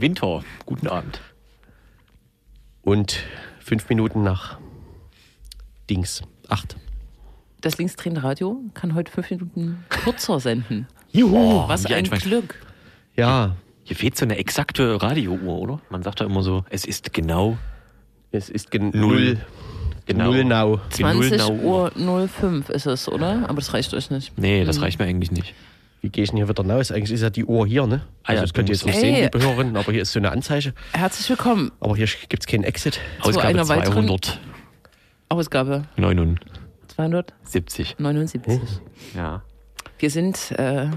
Winter. Guten Abend. Und fünf Minuten nach Dings. Acht. Das linksdrehende Radio kann heute fünf Minuten kürzer senden. Juhu. Oh, Was wie ein Glück. Ja, Hier fehlt so eine exakte Radiouhr, oder? Man sagt da immer so, es ist genau. es ist gen Null. Genau. Null now. 20 Null Uhr 05 ist es, oder? Aber das reicht euch nicht. Nee, das reicht mir eigentlich nicht. Wie gehe ich denn hier wieder raus? Eigentlich ist ja die Uhr hier, ne? Ah ja, Also das könnt ihr jetzt nicht sehen, liebe Hörerinnen, aber hier ist so eine Anzeige. Herzlich willkommen. Aber hier gibt es keinen Exit. Ausgabe einer weiteren- 279. Ausgabe 279. Ja. Wir sind äh,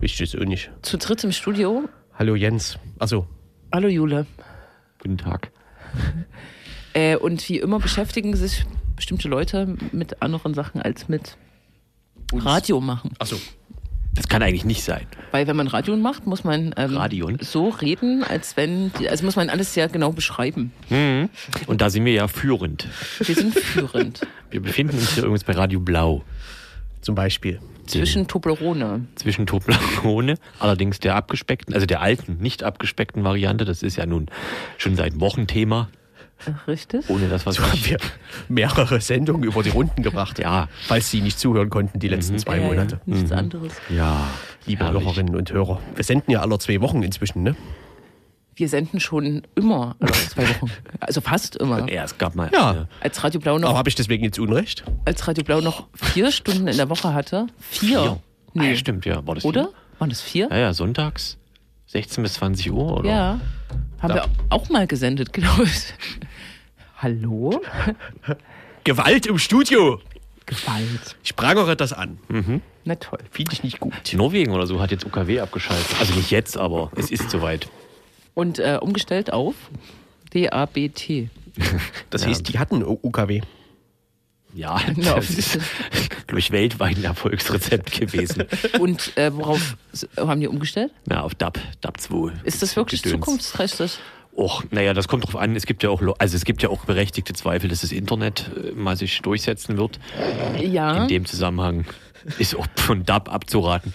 Ich das auch nicht. zu dritt im Studio. Hallo Jens. Also, Hallo Jule. Guten Tag. Äh, und wie immer beschäftigen sich bestimmte Leute mit anderen Sachen als mit Radio machen. achso. Das kann eigentlich nicht sein. Weil wenn man Radio macht, muss man ähm, Radion? so reden, als wenn, die, also muss man alles sehr genau beschreiben. Und da sind wir ja führend. Wir sind führend Wir befinden uns hier übrigens bei Radio Blau. Zum Beispiel. zwischen Toblerone. Zwischen Toblerone, allerdings der abgespeckten, also der alten, nicht abgespeckten Variante. Das ist ja nun schon seit Wochen Thema. Richtig? Ohne das, was So haben wir mehrere Sendungen über die Runden gebracht. Ja. Falls Sie nicht zuhören konnten die letzten zwei Ja, ja, Monate. nichts anderes. Ja, Liebe herrlich. Hörerinnen und Hörer. Wir senden ja alle zwei Wochen inzwischen, ne? Wir senden schon immer, alle zwei Wochen. Also fast immer. Ja, es gab mal. Ja. Als Radio Blau Aber noch, habe ich deswegen jetzt Unrecht? als Radio Blau noch vier Stunden in der Woche hatte. Vier. Vier. Nee. Ah, stimmt, ja. War das Oder? Vier? Waren das vier? Ja, ja, sonntags 16 bis 20 Uhr, oder? Ja. Haben Da- wir auch mal gesendet, glaube ich. Hallo? Gewalt im Studio! Gewalt. Ich prangere das an. Na toll. Finde ich nicht gut. Norwegen oder so hat jetzt UKW abgeschaltet. Also nicht jetzt, aber es ist soweit. Und äh, umgestellt auf DABT. Das Ja. heißt, die hatten UKW. Ja, Ja, das ist, glaube ich, weltweit ein Erfolgsrezept gewesen. Und äh, worauf haben die umgestellt? Ja, auf DAB, DAB 2. Ist das wirklich Gedöns. zukunftsträchtig? Och, naja, das kommt drauf an. Es gibt ja auch, also es gibt ja auch berechtigte Zweifel, dass das Internet äh, mal sich durchsetzen wird. Ja. In dem Zusammenhang ist auch von DAB abzuraten.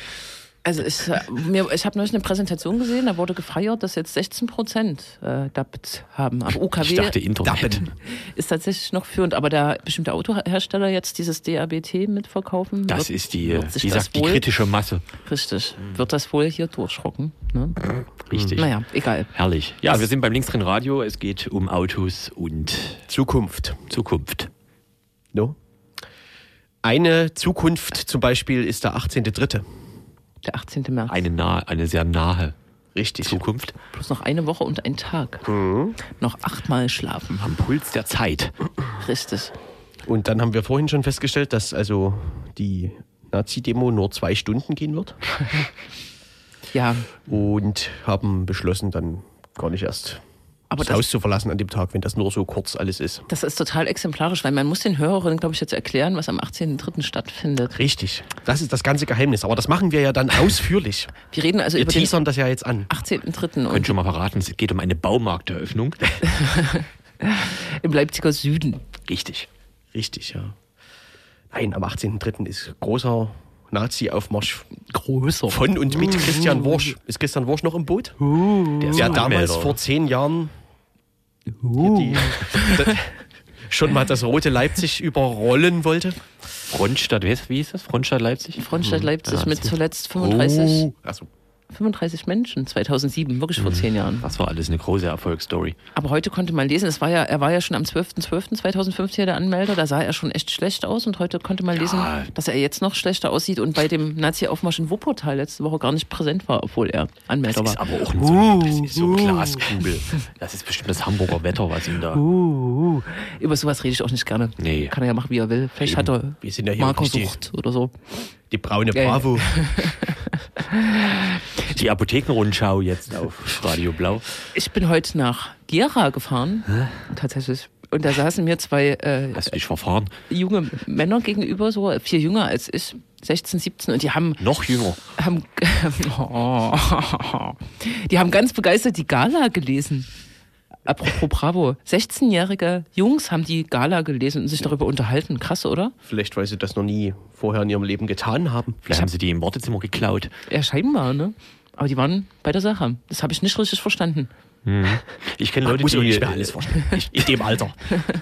Also ich, äh, mir- ich habe neulich eine Präsentation gesehen, da wurde gefeiert, dass jetzt 16 Prozent äh, DAPT haben. Aber UKW Ich dachte Internet. ist tatsächlich noch führend. Aber da bestimmte Autohersteller jetzt dieses DABT mitverkaufen, Das wird, ist die, wie das sagt, die wohl- kritische Masse. richtig, wird das wohl hier durchrocken. Ne? Richtig. Naja, egal. Herrlich. Ja, wir sind beim linksdrehen Radio. Es geht um Autos und Zukunft. Zukunft. No? Eine Zukunft zum Beispiel ist der 18.3. Der 18. März. Eine, nah, eine sehr nahe Richtig. Zukunft. Plus noch eine Woche und ein Tag. Mhm. Noch achtmal schlafen. Am Puls der Zeit. Richtig. Und dann haben wir vorhin schon festgestellt, dass also die Nazi-Demo nur zwei Stunden gehen wird. Ja, Und haben beschlossen, dann gar nicht erst aber das das, Haus zu verlassen an dem Tag, wenn das nur so kurz alles ist. das ist total exemplarisch, weil man muss den Hörerinnen, glaube ich, jetzt erklären, was am 18.03. stattfindet. Richtig. Das ist das ganze Geheimnis. Aber das machen wir ja dann ausführlich. Wir reden also Wir über den teasern das ja jetzt an. 18.03. Könnt und schon mal verraten, es geht um eine Baumarkteröffnung. im Leipziger Süden. Richtig. Richtig, ja. Nein, am 18.3. ist großer Nazi-Aufmarsch Größer. von und mit Christian Worsch. Ist Christian Worsch noch im Boot? Der ist Der ein damals vor zehn Jahren die, das, schon mal das rote Leipzig überrollen wollte. Frontstadt, wie hieß das? Frontstadt Leipzig? Frontstadt Leipzig Ja, mit zuletzt 35, Oh. Achso. 35 Menschen, 2007, wirklich vor zehn Jahren. Das war alles eine große Erfolgsstory. Aber heute konnte man lesen, es war ja, er war ja schon am 12.12.2005 hier der Anmelder, da sah er schon echt schlecht aus und heute konnte man lesen, dass er jetzt noch schlechter aussieht und bei dem Nazi-Aufmarsch in Wuppertal letzte Woche gar nicht präsent war, obwohl er Anmelder Das ist war. aber auch ein so, das ist so Glaskugel. Das ist bestimmt das Hamburger Wetter, was ihm da. Uh, über sowas rede ich auch nicht gerne. Nee. Kann er ja machen, wie er will. Vielleicht hat er ja Markersucht oder so. Die braune. Bravo. Die Apothekenrundschau jetzt auf Radio Blau. Ich bin heute nach Gera gefahren, tatsächlich. Und da saßen mir zwei äh, Hast du dich verfahren? junge Männer gegenüber, so viel jünger als ich, 16, 17, und die haben, Noch jünger. haben oh, die haben ganz begeistert die Gala gelesen. Apropos Bravo, 16-jährige Jungs haben die Gala gelesen und sich darüber unterhalten. Krass, oder? Vielleicht, weil sie das noch nie vorher in ihrem Leben getan haben. Vielleicht haben sie die im Wartezimmer geklaut. Ja, scheinbar, ne? Aber die waren bei der Sache. Das habe ich nicht richtig verstanden. Ich kenne Leute, die nicht mehr alles verstehen. In dem Alter.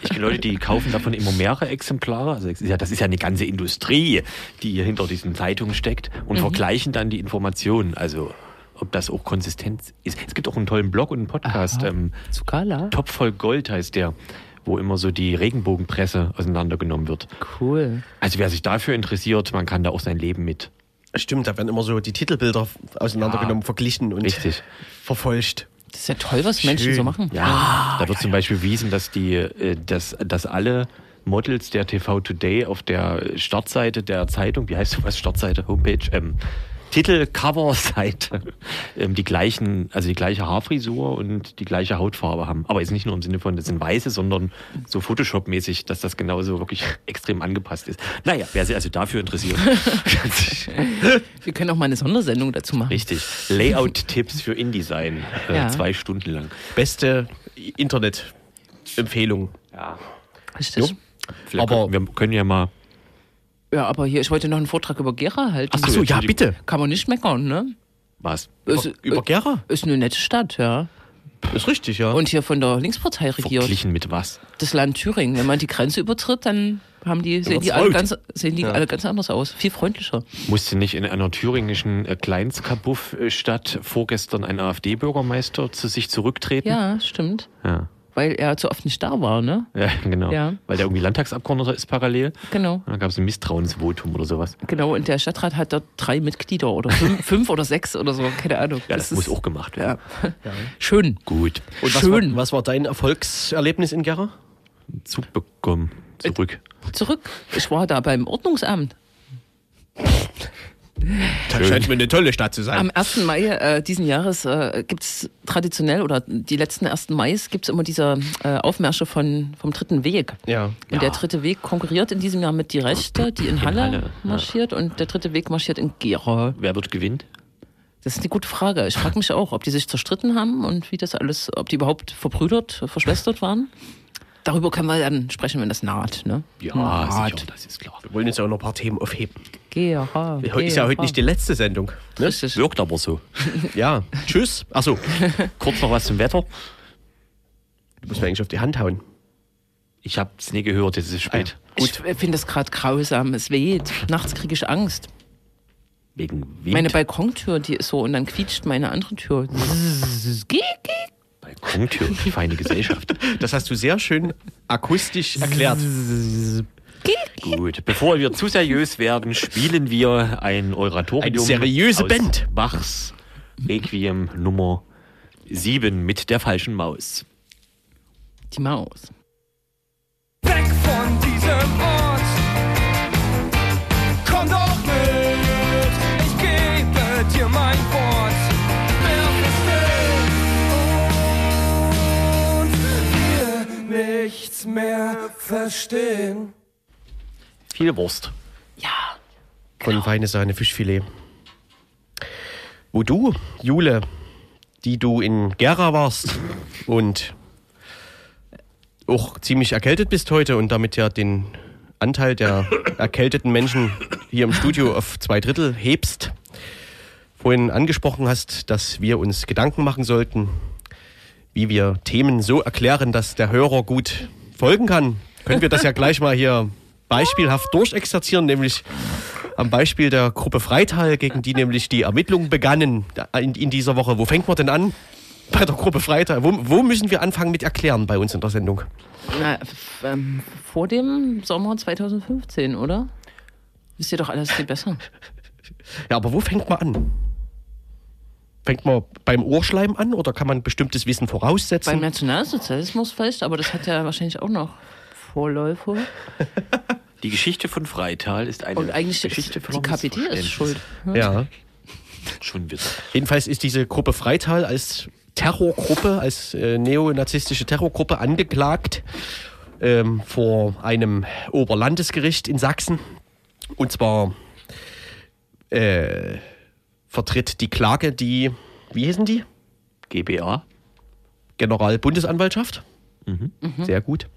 Ich kenne Leute, die kaufen davon immer mehrere Exemplare. Also es ist ja, das ist ja eine ganze Industrie, die hier hinter diesen Zeitungen steckt und vergleichen dann die Informationen. Also ob das auch konsistent ist. Es gibt auch einen tollen Blog und einen Podcast. Aha. Ähm, Zukala? Top voll Gold heißt der, wo immer so die Regenbogenpresse auseinandergenommen wird. Cool. Also wer sich dafür interessiert, man kann da auch sein Leben mit. Stimmt, da werden immer so die Titelbilder auseinandergenommen, Ja, verglichen und Richtig. verfolgt. Das ist ja toll, was Menschen Schön. so machen. Ja, da wird zum Beispiel bewiesen, dass die, äh, dass, dass alle Models der TV Today auf der Startseite der Zeitung, wie heißt sowas, Startseite, Homepage, ähm, Titel, Coverseite, ähm, die gleichen, also die gleiche Haarfrisur und die gleiche Hautfarbe haben. Aber jetzt nicht nur im Sinne von, das sind weiße, sondern so Photoshop-mäßig, dass das genauso wirklich extrem angepasst ist. Naja, wer sich also dafür interessiert. Wir können auch mal eine Sondersendung dazu machen. Richtig. Layout-Tipps für InDesign. Äh, Ja. Zwei Stunden lang. Beste Internet-Empfehlung. Ja. Richtig. Vielleicht Aber- können, wir können ja mal Ja, aber hier, ich wollte noch einen Vortrag über Gera halten. Ach so, ja, bitte. Kann man nicht meckern, ne? was. Ist, Über Gera? ist eine nette Stadt, ja. Ist richtig, ja. Und hier von der Linkspartei regiert. Verglichen mit was? Das Land Thüringen. Wenn man die Grenze übertritt, dann haben die, sehen, die alle ganz, sehen die alle ganz anders aus. Viel freundlicher. Musste nicht in einer thüringischen äh, Kleinstkabuff-Stadt vorgestern ein AfD-Bürgermeister zu sich zurücktreten? Ja, stimmt. Ja. Weil er zu oft nicht da war, ne? Ja, genau. Ja. Weil der irgendwie Landtagsabgeordneter ist parallel. Genau. Da gab es ein Misstrauensvotum oder sowas. Genau, und der Stadtrat hat dort drei Mitglieder oder fünf, fünf oder sechs oder so, keine Ahnung. Ja, das, muss auch gemacht werden. Ja. Schön. Gut. Und was Schön. war, was war dein Erfolgserlebnis in Gera? Zug bekommen. Zurück. Zurück. Ich war da beim Ordnungsamt. Das scheint mir eine tolle Stadt zu sein. Am 1. Mai äh, diesen Jahres äh, gibt es traditionell, oder die letzten 1. Mais gibt es immer diese äh, Aufmärsche von, vom dritten Weg. ja. Und Ja. der dritte Weg konkurriert in diesem Jahr mit die Rechte, die in Halle, Halle, ja. marschiert und der dritte Weg marschiert in Gera. Wer wird gewinnt? Das ist eine gute Frage. Ich frage mich auch, ob die sich zerstritten haben und wie das alles, ob die überhaupt verbrüdert, verschwestert waren. Darüber können wir dann sprechen, wenn das naht. Ne? Ja, naht. sicher, das ist klar. Wir wollen jetzt auch noch ein paar Themen aufheben. Gera. Heute ist ja heute nicht die letzte Sendung. Ne? Richtig. Wirkt aber so. Ja. Tschüss. Achso, Kurz noch was zum Wetter. du musst mir eigentlich auf die Hand hauen. Ich habe es nie gehört, jetzt ist es spät. Ich finde es gerade grausam. Es weht. Nachts kriege ich Angst. Wegen Wind. Meine Balkontür, die ist so und dann quietscht meine andere Tür. Giek, giek. Balkontür, feine Gesellschaft. Das hast du sehr schön akustisch erklärt. Gut, bevor wir zu seriös werden, spielen wir ein Oratorium. Eine seriöse aus Band. Bachs Requiem Nummer 7 mit der falschen Maus. Die Maus. Weg von diesem Ort. Nichts mehr verstehen. Viel Wurst. Ja. Von Feine Sahne Fischfilet. Wo du, Jule, die du in Gera warst und auch ziemlich erkältet bist heute und damit ja den Anteil der erkälteten Menschen hier im Studio auf zwei Drittel hebst, vorhin angesprochen hast, dass wir uns Gedanken machen sollten, wie wir Themen so erklären, dass der Hörer gut folgen kann, können wir das ja gleich mal hier beispielhaft durchexerzieren, nämlich am Beispiel der Gruppe Freital, gegen die nämlich die Ermittlungen begannen in, in dieser Woche. Wo fängt man denn an? Bei der Gruppe Freital. Wo, wo müssen wir anfangen mit erklären bei uns in der Sendung? Na, ähm, vor dem Sommer 2015, oder? Wisst ihr doch alles viel besser. Ja, aber wo fängt man an? Fängt man beim Ohrschleim an oder kann man bestimmtes Wissen Beim voraussetzen? Nationalsozialismus vielleicht, aber das hat ja wahrscheinlich auch noch Vorläufer. Die Geschichte von Freital ist eine Und eigentlich Geschichte die KPD ist schuld. Ja. Schon wieder. Jedenfalls ist diese Gruppe Freital als Terrorgruppe, als äh, neonazistische Terrorgruppe angeklagt ähm, vor einem Oberlandesgericht in Sachsen. Und zwar äh, vertritt die Klage die, wie hießen die? GBA. Generalbundesanwaltschaft. Sehr gut.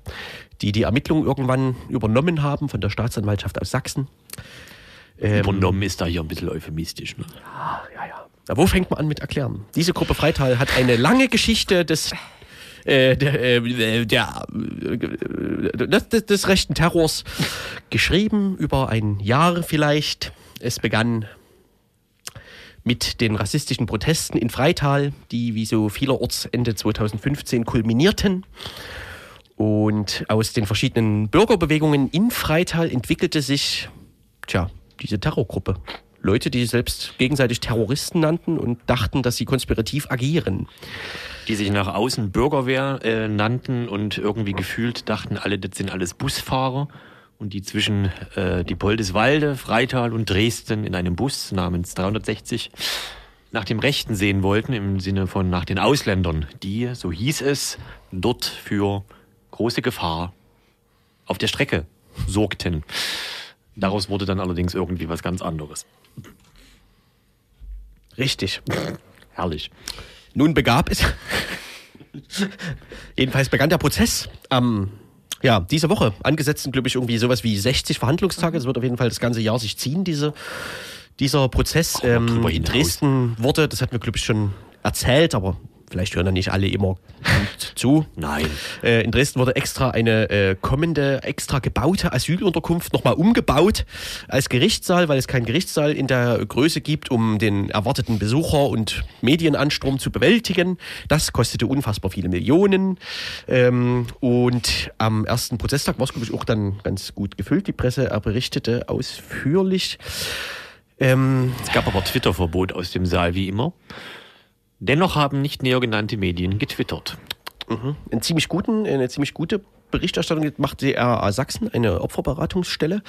Die die Ermittlungen irgendwann übernommen haben von der Staatsanwaltschaft aus Sachsen. Ähm, Übernommen ist da hier ein bisschen euphemistisch. Ne? ja, ja. Na, wo fängt man an mit erklären? Diese Gruppe Freital hat eine lange Geschichte des äh, der, äh, der, äh, des, des rechten Terrors geschrieben, über ein Jahr vielleicht. Es begann mit den rassistischen Protesten in Freital, die wie so vielerorts Ende 2015 kulminierten. Und aus den verschiedenen Bürgerbewegungen in Freital entwickelte sich, tja, diese Terrorgruppe. Leute, die sich selbst gegenseitig Terroristen nannten und dachten, dass sie konspirativ agieren. Die sich nach außen Bürgerwehr äh, nannten und irgendwie gefühlt dachten, alle, das sind alles Busfahrer. Und die zwischen äh, die Poldeswalde, Freital und Dresden in einem Bus namens 360 nach dem Rechten sehen wollten, im Sinne von nach den Ausländern, die, so hieß es, dort für große Gefahr auf der Strecke sorgten. Daraus wurde dann allerdings irgendwie was ganz anderes. Richtig. Herrlich. Nun begab es. Jedenfalls begann der Prozess am, ja, diese Woche. Angesetzt sind, glaube ich, irgendwie sowas wie 60 Verhandlungstage. Es wird auf jeden Fall das ganze Jahr sich ziehen, diese, dieser Prozess. Noch Ähm, in. Dresden wurde, das hatten wir, glaube ich, schon erzählt, aber vielleicht hören ja nicht alle immer gut zu. Nein. Äh, in Dresden wurde extra eine äh, kommende, extra gebaute Asylunterkunft nochmal umgebaut als Gerichtssaal, weil es keinen Gerichtssaal in der Größe gibt, um den erwarteten Besucher- und Medienanstrom zu bewältigen. Das kostete unfassbar viele Millionen. Ähm, und am ersten Prozesstag war es, glaube ich, auch dann ganz gut gefüllt. Die Presse berichtete ausführlich. Ähm, Es gab aber Twitter-Verbot aus dem Saal, wie immer. Dennoch haben nicht näher genannte Medien getwittert. einen ziemlich guten, eine ziemlich gute Berichterstattung macht die RA Sachsen, eine Opferberatungsstelle,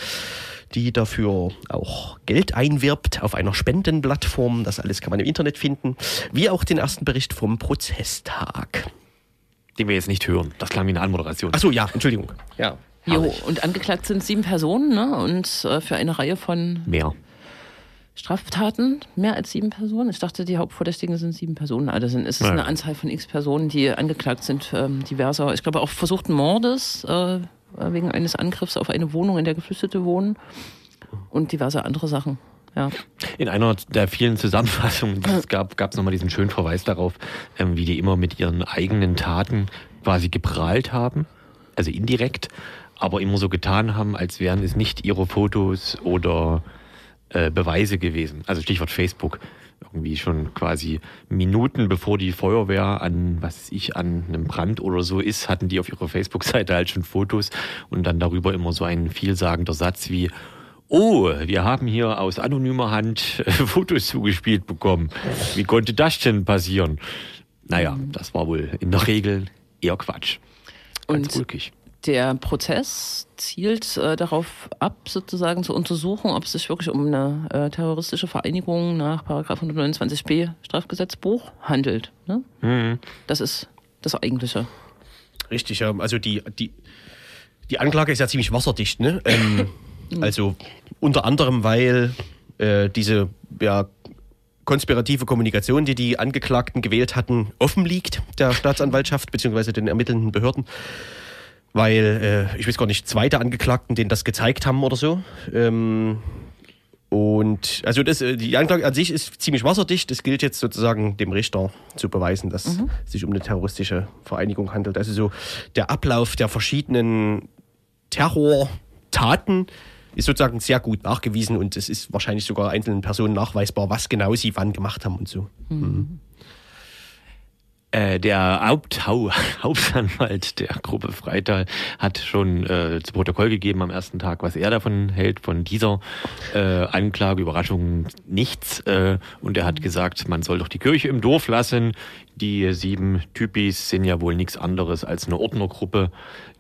die dafür auch Geld einwirbt auf einer Spendenplattform. Das alles kann man im Internet finden. Wie auch den ersten Bericht vom Prozesstag. Den wir jetzt nicht hören. Das klang wie eine Anmoderation. Achso, ja, Entschuldigung. Ja. Jo, und angeklagt sind sieben Personen, ne? Und äh, für eine Reihe von Mehr. Straftaten mehr als sieben Personen. Ich dachte, die Hauptverdächtigen sind sieben Personen. Also sind, es ist Nein. eine Anzahl von x Personen, die angeklagt sind, ähm, diverser, ich glaube auch versuchten Mordes äh, wegen eines Angriffs auf eine Wohnung, in der Geflüchtete wohnen und diverse andere Sachen. Ja. In einer der vielen Zusammenfassungen, die es gab, gab es nochmal diesen schönen Verweis darauf, ähm, wie die immer mit ihren eigenen Taten quasi geprahlt haben, also indirekt, aber immer so getan haben, als wären es nicht ihre Fotos oder äh, Beweise gewesen. Also Stichwort Facebook. Irgendwie schon quasi Minuten bevor die Feuerwehr an, was weiß ich, an einem Brand oder so ist, hatten die auf ihrer Facebook-Seite halt schon Fotos und dann darüber immer so ein vielsagender Satz wie, Oh, wir haben hier aus anonymer Hand Fotos zugespielt bekommen. Wie konnte das denn passieren? Naja, das war wohl in der Regel eher Quatsch. Ganz Und ulkig. der Prozess zielt äh, darauf ab, sozusagen zu untersuchen, ob es sich wirklich um eine äh, terroristische Vereinigung nach Paragraph 129b Strafgesetzbuch handelt. Ne? Mhm. Das ist das Eigentliche. Richtig, ja. Also die, die, die Anklage ist ja ziemlich wasserdicht, ne? Ähm, also unter anderem, weil äh, diese ja, konspirative Kommunikation, die die Angeklagten gewählt hatten, offen liegt der Staatsanwaltschaft bzw. den ermittelnden Behörden. Weil, äh, ich weiß gar nicht, zwei der Angeklagten denen das gezeigt haben oder so. Ähm, und also das, äh, die Anklage an sich ist ziemlich wasserdicht. Es gilt jetzt sozusagen dem Richter zu beweisen, dass es sich um eine terroristische Vereinigung handelt. Also so der Ablauf der verschiedenen Terrortaten ist sozusagen sehr gut nachgewiesen und es ist wahrscheinlich sogar einzelnen Personen nachweisbar, was genau sie wann gemacht haben und so. Äh, der Haupthau Hauptanwalt der Gruppe Freital hat schon äh, zu Protokoll gegeben am ersten Tag, was er davon hält, von dieser äh, Anklage. Überraschung nichts. Äh, und er hat gesagt, man soll doch die Kirche im Dorf lassen. Die sieben Typis sind ja wohl nichts anderes als eine Ordnergruppe,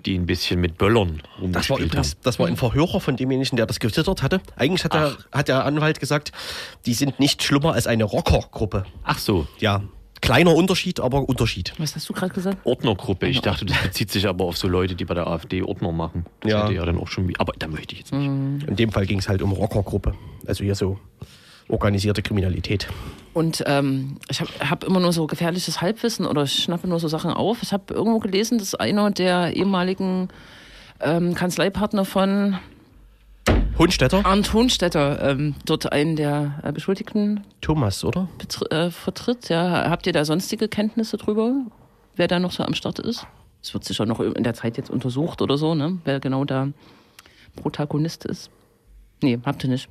die ein bisschen mit Böllern Das war rumgespielt übrigens, das war ein Verhörer von demjenigen, der das getwittert hatte. Eigentlich hat der, hat der Anwalt gesagt, die sind nicht schlimmer als eine Rockergruppe. Ach so, Ja, kleiner Unterschied, aber Unterschied. Was hast du gerade gesagt? Ordnergruppe. Ich dachte, das bezieht sich aber auf so Leute, die bei der AfD Ordner machen. Das Ja. hätte ja dann auch schon wie. Aber da möchte ich jetzt nicht. In dem Fall ging es halt um Rockergruppe. Also hier so organisierte Kriminalität. Und ähm, ich habe hab immer nur so gefährliches Halbwissen oder ich schnappe nur so Sachen auf. Ich habe irgendwo gelesen, dass einer der ehemaligen ähm, Kanzleipartner von Hohenstädter? Arndt Hohenstetter ähm, dort einen der äh, Beschuldigten Thomas, oder? äh, vertritt. Ja. Habt ihr da sonstige Kenntnisse drüber, wer da noch so am Start ist? Es wird sicher noch in der Zeit jetzt untersucht oder so, ne? wer genau da Protagonist ist. Nee, habt ihr nicht.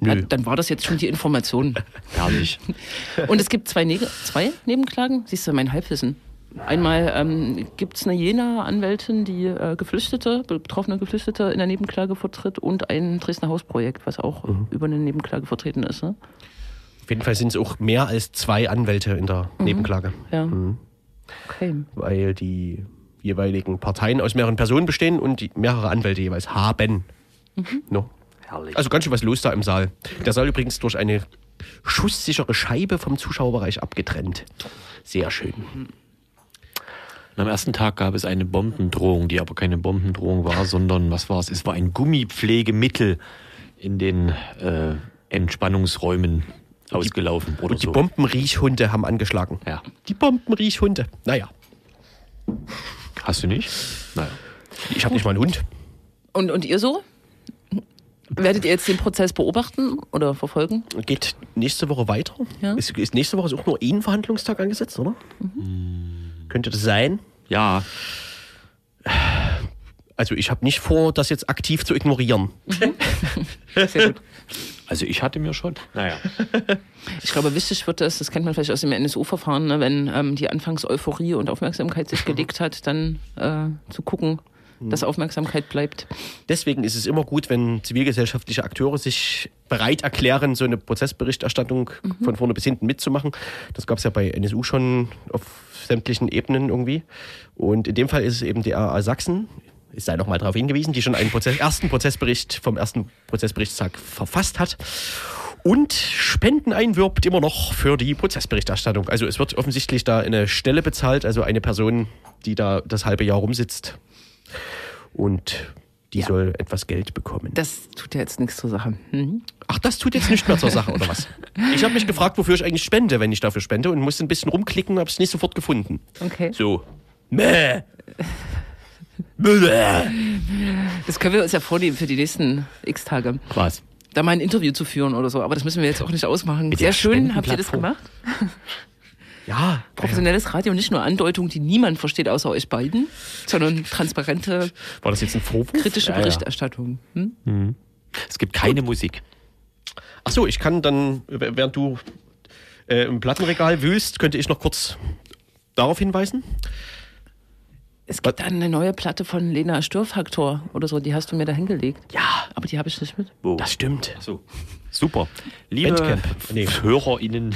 Ja, Nö. dann war das jetzt schon die Information. Herrlich. Und es gibt zwei, Neg zwei Nebenklagen. Siehst du, mein Halbwissen. Einmal ähm, gibt es eine Jena-Anwältin, die äh, Geflüchtete, betroffene Geflüchtete in der Nebenklage vertritt und ein Dresdner Hausprojekt, was auch über eine Nebenklage vertreten ist. Ne? Auf jeden Fall sind es auch mehr als zwei Anwälte in der Nebenklage, Ja. Okay. weil die jeweiligen Parteien aus mehreren Personen bestehen und die mehrere Anwälte jeweils haben. No. Herrlich. Also ganz schön was los da im Saal. Der Saal übrigens durch eine schusssichere Scheibe vom Zuschauerbereich abgetrennt. Sehr schön. Und am ersten Tag gab es eine Bombendrohung, die aber keine Bombendrohung war, sondern was war es? Es war ein Gummipflegemittel in den äh, Entspannungsräumen ausgelaufen oder Und die so. Bombenriechhunde haben angeschlagen. ja. Die Bombenriechhunde. Naja, Hast du nicht? Naja. ich habe nicht mal einen Hund. Und, und ihr so? Werdet ihr jetzt den Prozess beobachten oder verfolgen? Geht nächste Woche weiter. Ja. Ist, ist nächste Woche ist auch nur ein Verhandlungstag angesetzt, oder? Könnte das sein? Ja, Also ich habe nicht vor, das jetzt aktiv zu ignorieren. Sehr gut. also ich hatte mir schon. Naja. Ich glaube, wichtig wird das, das kennt man vielleicht aus dem NSU-Verfahren, ne, wenn ähm, die Anfangs-Euphorie und Aufmerksamkeit sich gelegt hat, dann äh, zu gucken, dass Aufmerksamkeit bleibt. Deswegen ist es immer gut, wenn zivilgesellschaftliche Akteure sich bereit erklären, so eine Prozessberichterstattung von vorne bis hinten mitzumachen. Das gab es ja bei NSU schon auf sämtlichen Ebenen irgendwie. Und in dem Fall ist es eben die RA Sachsen. Es sei noch mal darauf hingewiesen, die schon einen Prozess, ersten Prozessbericht vom ersten Prozessberichtstag verfasst hat und Spenden einwirbt immer noch für die Prozessberichterstattung. Also es wird offensichtlich da eine Stelle bezahlt, also eine Person, die da das halbe Jahr rumsitzt und die soll etwas Geld bekommen. Das tut ja jetzt nichts zur Sache. Mhm. Ach, das tut jetzt nicht mehr zur Sache, oder was? Ich habe mich gefragt, wofür ich eigentlich spende, wenn ich dafür spende und musste ein bisschen rumklicken und habe es nicht sofort gefunden. Okay. So. Mäh. Mäh. Das können wir uns ja vornehmen für die nächsten x-Tage. Was? Da mal ein Interview zu führen oder so, aber das müssen wir jetzt auch nicht ausmachen. Mit Sehr schön, habt ihr das gemacht? Ja, Professionelles Radio, nicht nur Andeutungen, die niemand versteht außer euch beiden, sondern transparente, war das jetzt ein Vorwurf? kritische Ja, ja. Berichterstattung. Hm? Es gibt keine Musik. Ach so, ich kann dann, während du äh, im Plattenregal wühlst, könnte ich noch kurz darauf hinweisen. Es gibt dann eine neue Platte von Lena Störfaktor oder so, die hast du mir da hingelegt. Ja, Aber die habe ich nicht mit. Wo? das stimmt. So. Super. Liebe. Nee. HörerInnen,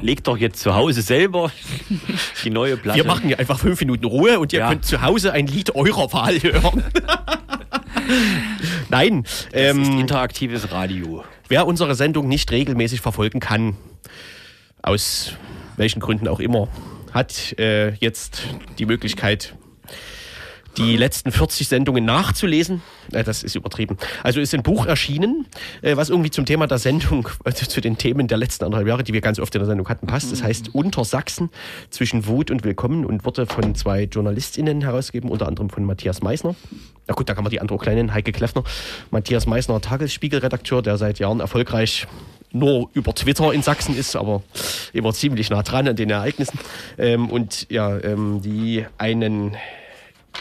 legt doch jetzt zu Hause selber die neue Platte. Wir machen ja einfach fünf Minuten Ruhe und ihr Ja. könnt zu Hause ein Lied eurer Wahl hören. Nein, das ist ähm, interaktives Radio. wer unsere Sendung nicht regelmäßig verfolgen kann, aus welchen Gründen auch immer, hat äh, jetzt die Möglichkeit, die letzten 40 Sendungen nachzulesen. Äh, das ist übertrieben. Also ist ein Buch erschienen, äh, was irgendwie zum Thema der Sendung, also zu den Themen der letzten anderthalb Jahre, die wir ganz oft in der Sendung hatten, passt. Das heißt Unter Sachsen zwischen Wut und Willkommen und wurde von zwei JournalistInnen herausgegeben, unter anderem von Matthias Meissner. Na gut, da kann man die andere kleinen, Heike Kleffner. Matthias Meissner, Tagesspiegel-Redakteur, der seit Jahren erfolgreich nur über Twitter in Sachsen ist, aber immer ziemlich nah dran an den Ereignissen. Ähm, und ja, ähm, die einen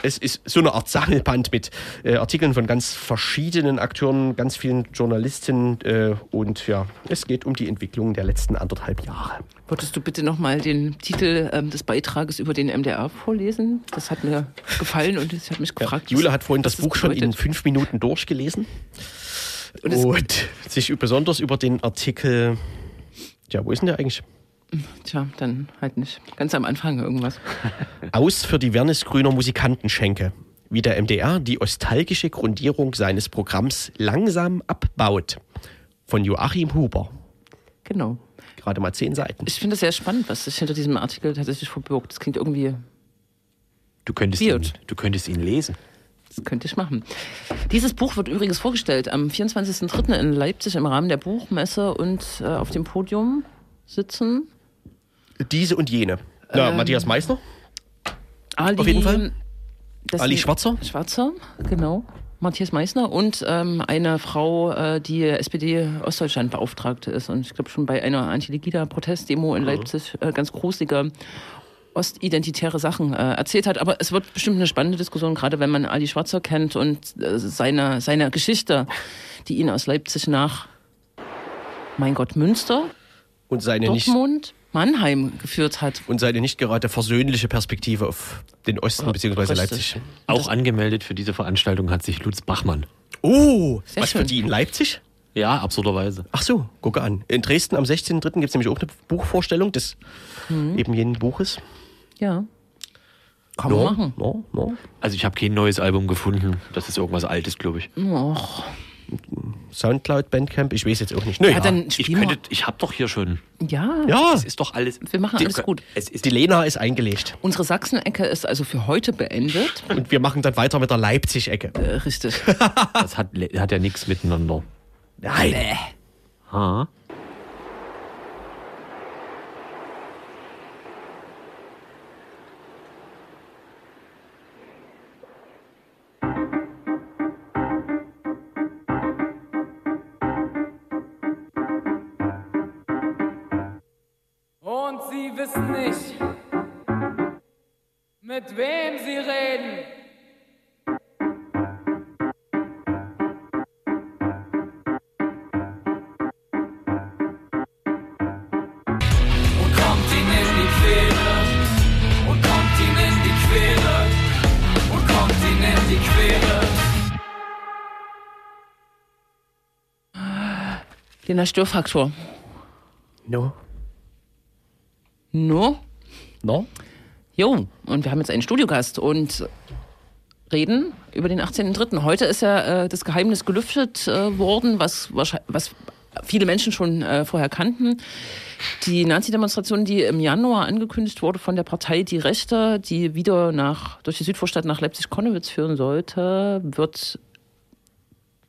es ist so eine Art Sammelband mit äh, Artikeln von ganz verschiedenen Akteuren, ganz vielen Journalisten äh, und ja, es geht um die Entwicklung der letzten anderthalb Jahre. Wolltest du bitte nochmal den Titel ähm, des Beitrages über den MDR vorlesen? Das hat mir gefallen und ich habe mich Ja, gefragt. Jule was- hat vorhin das was Buch schon in fünf Minuten durchgelesen Und und sich besonders über den Artikel, ja, wo ist denn der eigentlich? Tja, dann halt nicht. Ganz am Anfang irgendwas. Aus für die Wernesgrüner Musikantenschenke. Wie der MDR die nostalgische Grundierung seines Programms langsam abbaut. Von Joachim Huber. Genau. Gerade mal zehn Seiten. Ich finde es sehr spannend, was sich hinter diesem Artikel tatsächlich verbirgt. Das klingt irgendwie, Du könntest, ihn, du könntest ihn lesen. das könnte ich machen. Dieses Buch wird übrigens vorgestellt am 24.03. in Leipzig im Rahmen der Buchmesse und äh, auf dem Podium sitzen Diese und jene. Na, Ähm, Matthias Meissner, Ali, Auf jeden Fall. das Ali Schwarzer. Schwarzer, genau. Matthias Meissner und ähm, eine Frau, äh, die SPD Ostdeutschland Beauftragte ist und ich glaube schon bei einer Anti-Legida-Protestdemo in Leipzig äh, ganz gruselige ostidentitäre Sachen äh, erzählt hat. Aber es wird bestimmt eine spannende Diskussion, gerade wenn man Ali Schwarzer kennt und äh, seine, seine Geschichte, die ihn aus Leipzig nach, mein Gott, Münster, Und seine nicht, Dortmund, Mannheim geführt hat. und seine nicht gerade versöhnliche Perspektive auf den Osten bzw. Leipzig. Auch angemeldet für diese Veranstaltung hat sich Lutz Bachmann. Oh, Sehr was für schön. die in Leipzig? Ja, absurderweise. Ach so, gucke an. In Dresden am 16.03. gibt es nämlich auch eine Buchvorstellung des eben jenen Buches. Ja. Kann man machen. No, no. Also ich habe kein neues Album gefunden. Das ist irgendwas Altes, glaube ich. Och. Soundcloud, Bandcamp, ich weiß jetzt auch nicht. Nö, Ja, dann Ich, könnte, ich habe doch hier schon. Ja. ja, Es ist doch alles. Wir machen alles gut. Es ist die Lena ist eingelegt. Unsere Sachsen-Ecke ist also für heute beendet. Und wir machen dann weiter mit der Leipzig-Ecke. Äh, richtig. das hat, hat ja nichts miteinander. Nein. Ha? Den Störfaktor. No. No? No? Jo, und wir haben jetzt einen Studiogast und reden über den 18.03. Heute ist ja äh, das Geheimnis gelüftet äh, worden, was, wahrscheinlich- was viele Menschen schon äh, vorher kannten. Die Nazi-Demonstration, die im Januar angekündigt wurde von der Partei Die Rechte, die wieder nach, durch die Südvorstadt nach Leipzig-Konnewitz führen sollte, wird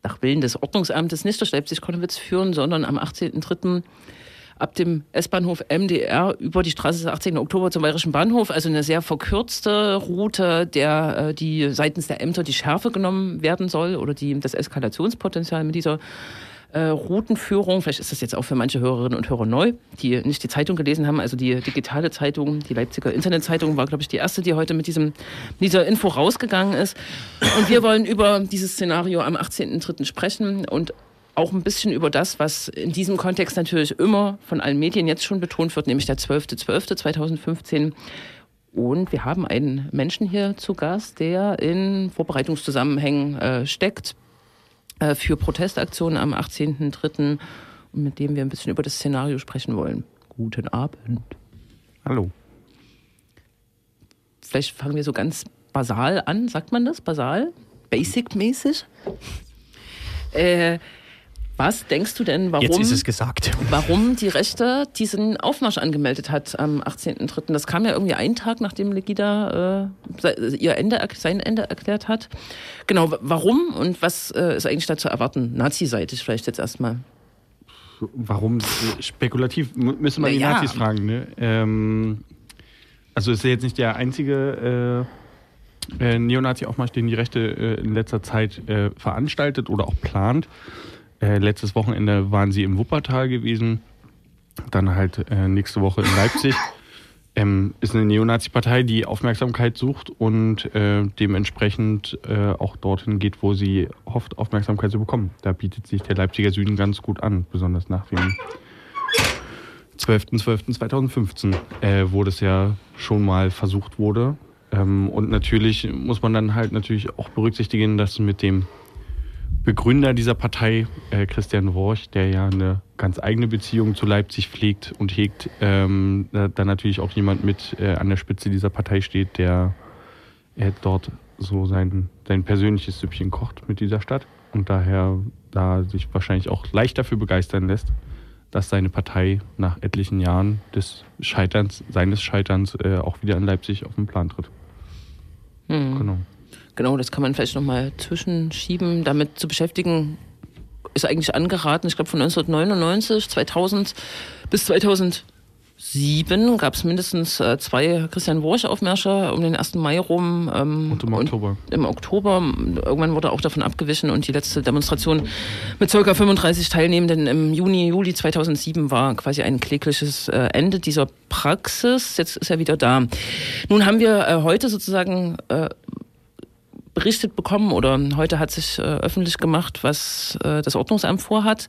nach Willen des Ordnungsamtes nicht durch Leipzig-Konnewitz führen, sondern am 18.03. ab dem S-Bahnhof MDR über die Straße des 18. Oktober zum Bayerischen Bahnhof. Also eine sehr verkürzte Route, der äh, die seitens der Ämter die Schärfe genommen werden soll oder die das Eskalationspotenzial mit dieser äh, Routenführung. Vielleicht ist das jetzt auch für manche Hörerinnen und Hörer neu, die nicht die Zeitung gelesen haben. Also die digitale Zeitung, die Leipziger Internetzeitung war, glaube ich, die erste, die heute mit diesem, dieser Info rausgegangen ist. Und wir wollen über dieses Szenario am 18.03. sprechen und auch ein bisschen über das, was in diesem Kontext natürlich immer von allen Medien jetzt schon betont wird, nämlich der 12.12.2015. Und wir haben einen Menschen hier zu Gast, der in Vorbereitungszusammenhängen äh, steckt für Protestaktionen am 18.03. und mit dem wir ein bisschen über das Szenario sprechen wollen. Guten Abend. Hallo. Vielleicht fangen wir so ganz basal an, sagt man das? Basal? Basic-mäßig? Äh, was denkst du denn, warum, Jetzt ist es gesagt. warum die Rechte diesen Aufmarsch angemeldet hat am 18.03.? Das kam ja irgendwie einen Tag, nachdem Legida äh, ihr Ende, sein Ende erklärt hat. Genau, wa- warum und was äh, ist eigentlich da zu erwarten? Nazi-seitig vielleicht jetzt erstmal. Warum spekulativ? Mu- Müsste man Na die. Nazis fragen, ne? Ähm, also ist ja jetzt nicht der einzige äh, äh, Neonazi-Aufmarsch, den die Rechte äh, in letzter Zeit äh, veranstaltet oder auch plant. Äh, letztes Wochenende waren sie im Wuppertal gewesen, dann halt äh, nächste Woche in Leipzig. Ähm, ist eine Neonazi-Partei, die Aufmerksamkeit sucht und äh, dementsprechend äh, auch dorthin geht, wo sie hofft, Aufmerksamkeit zu bekommen. Da bietet sich der Leipziger Süden ganz gut an, besonders nach dem 12.12.2015, äh, wo das ja schon mal versucht wurde. Ähm, und natürlich muss man dann halt natürlich auch berücksichtigen, dass mit dem Begründer dieser Partei, äh, Christian Worch, der ja eine ganz eigene Beziehung zu Leipzig pflegt und hegt, ähm, da, da natürlich auch jemand mit äh, an der Spitze dieser Partei steht, der äh, dort so sein, sein persönliches Süppchen kocht mit dieser Stadt und daher da sich wahrscheinlich auch leicht dafür begeistern lässt, dass seine Partei nach etlichen Jahren des Scheiterns, seines Scheiterns äh, auch wieder in Leipzig auf den Plan tritt. Genau. Genau, das kann man vielleicht nochmal zwischenschieben. Damit zu beschäftigen, ist eigentlich angeraten, ich glaube von 1999, 2000 bis 2000. 2007 gab es mindestens äh, zwei Christian Wurch-Aufmärsche um den 1. Mai rum. Ähm, Und im Oktober. Im Oktober. Irgendwann wurde auch davon abgewichen und die letzte Demonstration mit ca. 35 Teilnehmenden im Juni, Juli 2007 war quasi ein klägliches äh, Ende dieser Praxis. Jetzt ist er wieder da. Nun haben wir äh, heute sozusagen äh, berichtet bekommen oder heute hat sich äh, öffentlich gemacht, was äh, das Ordnungsamt vorhat,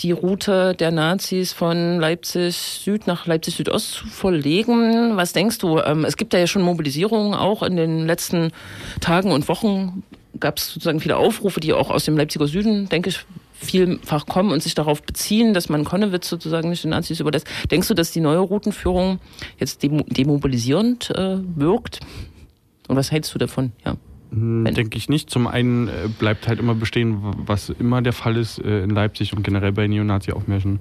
die Route der Nazis von Leipzig Süd nach Leipzig Südost zu verlegen. Was denkst du? Ähm, es gibt ja schon Mobilisierungen auch in den letzten Tagen und Wochen gab es sozusagen viele Aufrufe, die auch aus dem Leipziger Süden, denke ich, vielfach kommen und sich darauf beziehen, dass man Konnewitz sozusagen nicht den Nazis überlässt. Denkst du, dass die neue Routenführung jetzt demobilisierend äh, wirkt? Und was hältst du davon? Ja. Hm, denke ich nicht. Zum einen äh, bleibt halt immer bestehen, was immer der Fall ist äh, in Leipzig und generell bei Neonazi-Aufmärschen,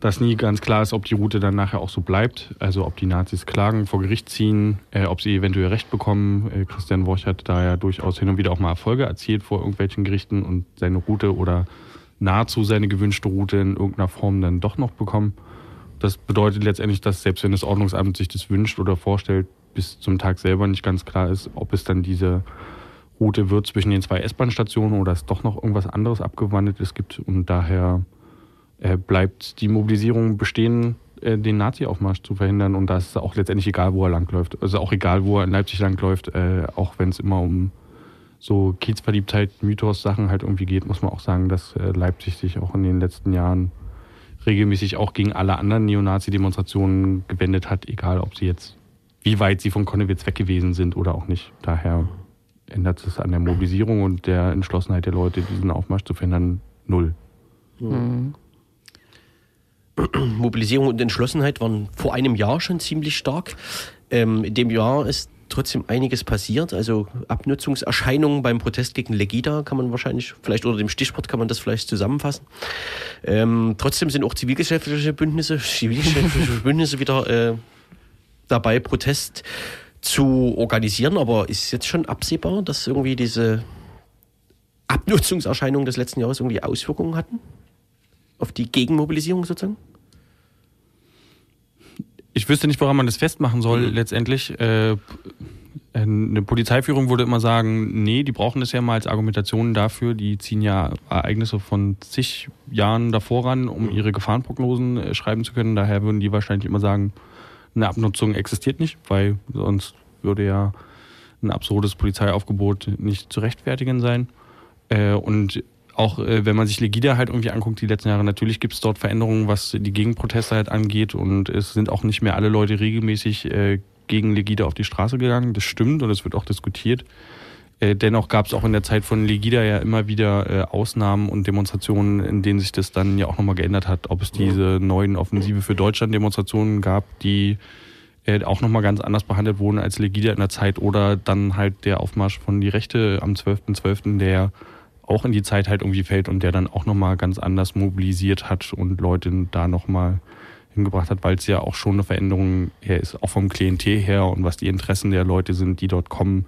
dass nie ganz klar ist, ob die Route dann nachher auch so bleibt. Also ob die Nazis klagen, vor Gericht ziehen, äh, ob sie eventuell Recht bekommen. Christian Worch hat da ja durchaus hin und wieder auch mal Erfolge erzielt vor irgendwelchen Gerichten und seine Route oder nahezu seine gewünschte Route in irgendeiner Form dann doch noch bekommen. Das bedeutet letztendlich, dass selbst wenn das Ordnungsamt sich das wünscht oder vorstellt, bis zum Tag selber nicht ganz klar ist, ob es dann diese Route wird zwischen den zwei S-Bahn-Stationen oder es doch noch irgendwas anderes abgewandeltes gibt. Und daher äh, bleibt die Mobilisierung bestehen, äh, den Nazi-Aufmarsch zu verhindern. Und da ist auch letztendlich egal, wo er langläuft. Also auch egal, wo er in Leipzig langläuft, äh, auch wenn es immer um so Kiezverliebtheit, Mythos-Sachen halt irgendwie geht, muss man auch sagen, dass äh, Leipzig sich auch in den letzten Jahren regelmäßig auch gegen alle anderen Neonazi-Demonstrationen gewendet hat, egal ob sie jetzt, wie weit sie von Konnewitz weg gewesen sind oder auch nicht. Daher ändert es an der Mobilisierung und der Entschlossenheit der Leute, diesen Aufmarsch zu verhindern, null. Mhm. Mobilisierung und Entschlossenheit waren vor einem Jahr schon ziemlich stark. Ähm, in dem Jahr ist trotzdem einiges passiert. Also Abnutzungserscheinungen beim Protest gegen Legida kann man wahrscheinlich, vielleicht unter dem Stichwort kann man das vielleicht zusammenfassen. Ähm, trotzdem sind auch zivilgesellschaftliche Bündnisse, zivilgesellschaftliche Bündnisse wieder äh, dabei, Protest zu organisieren, aber ist jetzt schon absehbar, dass irgendwie diese Abnutzungserscheinungen des letzten Jahres irgendwie Auswirkungen hatten? Auf die Gegenmobilisierung sozusagen? Ich wüsste nicht, woran man das festmachen soll, mhm. letztendlich. Äh, eine Polizeiführung würde immer sagen, nee, die brauchen das ja mal als Argumentation dafür. Die ziehen ja Ereignisse von zig Jahren davor ran, um mhm. ihre Gefahrenprognosen äh, schreiben zu können. Daher würden die wahrscheinlich immer sagen, eine Abnutzung existiert nicht, weil sonst würde ja ein absurdes Polizeiaufgebot nicht zu rechtfertigen sein. Äh, und auch äh, wenn man sich Legida halt irgendwie anguckt, die letzten Jahre, natürlich gibt es dort Veränderungen, was die Gegenproteste halt angeht. Und es sind auch nicht mehr alle Leute regelmäßig äh, gegen Legida auf die Straße gegangen. Das stimmt und es wird auch diskutiert. Äh, dennoch gab es auch in der Zeit von Legida ja immer wieder äh, Ausnahmen und Demonstrationen, in denen sich das dann ja auch nochmal geändert hat. Ob es diese neuen Offensive für Deutschland Demonstrationen gab, die äh, auch nochmal ganz anders behandelt wurden als Legida in der Zeit oder dann halt der Aufmarsch von die Rechte am 12.12., .12., der auch in die Zeit halt irgendwie fällt und der dann auch nochmal ganz anders mobilisiert hat und Leute da nochmal hingebracht hat, weil es ja auch schon eine Veränderung her ist, auch vom Klientel her und was die Interessen der Leute sind, die dort kommen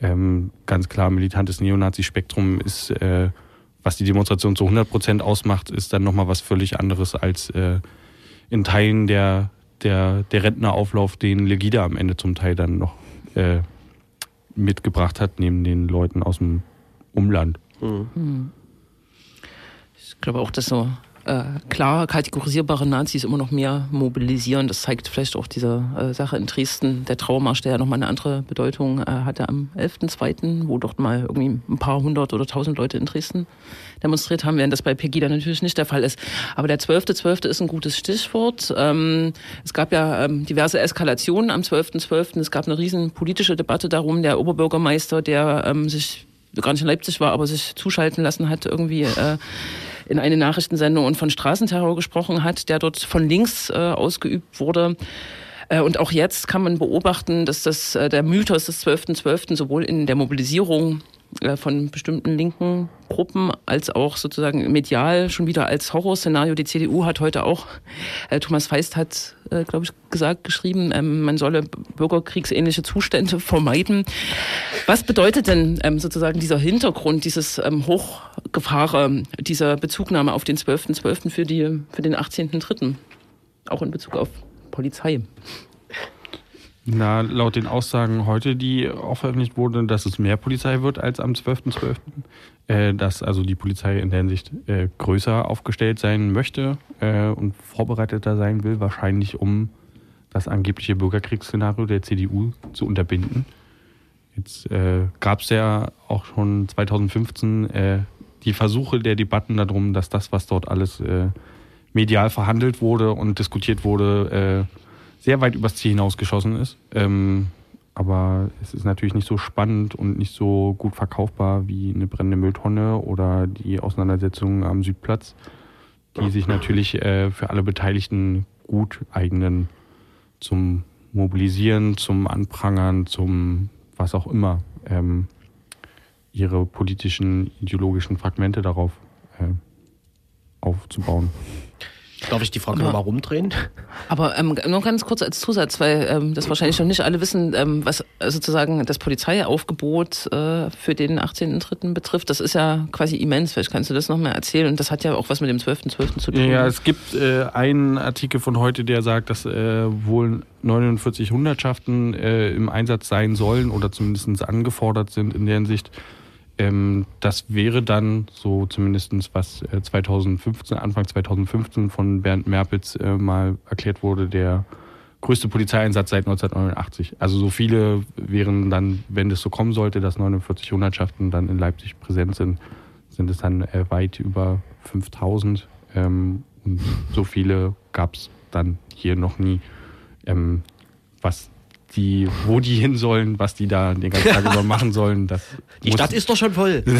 ähm, ganz klar militantes Neonazi-Spektrum ist, äh, was die Demonstration zu 100 Prozent ausmacht, ist dann nochmal was völlig anderes als äh, in Teilen der, der, der Rentnerauflauf, den Legida am Ende zum Teil dann noch äh, mitgebracht hat, neben den Leuten aus dem Umland. Mhm. Ich glaube auch, dass so äh, klar kategorisierbare Nazis immer noch mehr mobilisieren. Das zeigt vielleicht auch diese äh, Sache in Dresden, der Trauermarsch, der ja nochmal eine andere Bedeutung äh, hatte am 11.2., wo dort mal irgendwie ein paar hundert oder tausend Leute in Dresden demonstriert haben, während das bei Pegida natürlich nicht der Fall ist. Aber der 12.12. .12. ist ein gutes Stichwort. Ähm, es gab ja ähm, diverse Eskalationen am 12.12. .12. Es gab eine riesen politische Debatte darum. Der Oberbürgermeister, der ähm, sich gar nicht in Leipzig war, aber sich zuschalten lassen hat, irgendwie äh, in eine Nachrichtensendung und von Straßenterror gesprochen hat, der dort von links äh, ausgeübt wurde. Äh, und auch jetzt kann man beobachten, dass das äh, der Mythos des 12.12. .12. sowohl in der Mobilisierung von bestimmten linken Gruppen als auch sozusagen medial schon wieder als Horrorszenario. Die CDU hat heute auch, äh, Thomas Feist hat, äh, glaube ich, gesagt, geschrieben, ähm, man solle bürgerkriegsähnliche Zustände vermeiden. Was bedeutet denn ähm, sozusagen dieser Hintergrund, dieses ähm, Hochgefahre, dieser Bezugnahme auf den 12.12. .12. für, die, für den 18.3., auch in Bezug auf Polizei? Na, laut den Aussagen heute, die auch veröffentlicht wurden, dass es mehr Polizei wird als am 12.12. Äh, dass also die Polizei in der Hinsicht äh, größer aufgestellt sein möchte äh, und vorbereiteter sein will, wahrscheinlich um das angebliche Bürgerkriegsszenario der CDU zu unterbinden. Jetzt äh, gab es ja auch schon 2015 äh, die Versuche der Debatten darum, dass das, was dort alles äh, medial verhandelt wurde und diskutiert wurde, äh, sehr weit übers Ziel hinausgeschossen ist. Ähm, aber es ist natürlich nicht so spannend und nicht so gut verkaufbar wie eine brennende Mülltonne oder die Auseinandersetzungen am Südplatz, die sich natürlich äh, für alle Beteiligten gut eignen zum Mobilisieren, zum Anprangern, zum was auch immer, ähm, ihre politischen, ideologischen Fragmente darauf äh, aufzubauen. Darf ich die Frage nochmal rumdrehen? Aber ähm, noch ganz kurz als Zusatz, weil ähm, das wahrscheinlich noch nicht alle wissen, ähm, was sozusagen das Polizeiaufgebot äh, für den 18.3. betrifft. Das ist ja quasi immens. Vielleicht kannst du das noch mal erzählen. Und das hat ja auch was mit dem 12.12. zu tun. Ja, es gibt äh, einen Artikel von heute, der sagt, dass äh, wohl 49 Hundertschaften äh, im Einsatz sein sollen oder zumindest angefordert sind in der Hinsicht. Ähm, das wäre dann so zumindest was äh, 2015, Anfang 2015 von Bernd Merpitz äh, mal erklärt wurde, der größte Polizeieinsatz seit 1989. Also so viele wären dann, wenn das so kommen sollte, dass 49 Hundertschaften dann in Leipzig präsent sind, sind es dann äh, weit über 5000. Ähm, und so viele gab es dann hier noch nie. Ähm, was die, wo die hin sollen, was die da den ganzen Tag über machen sollen, das Die Stadt ist doch schon voll.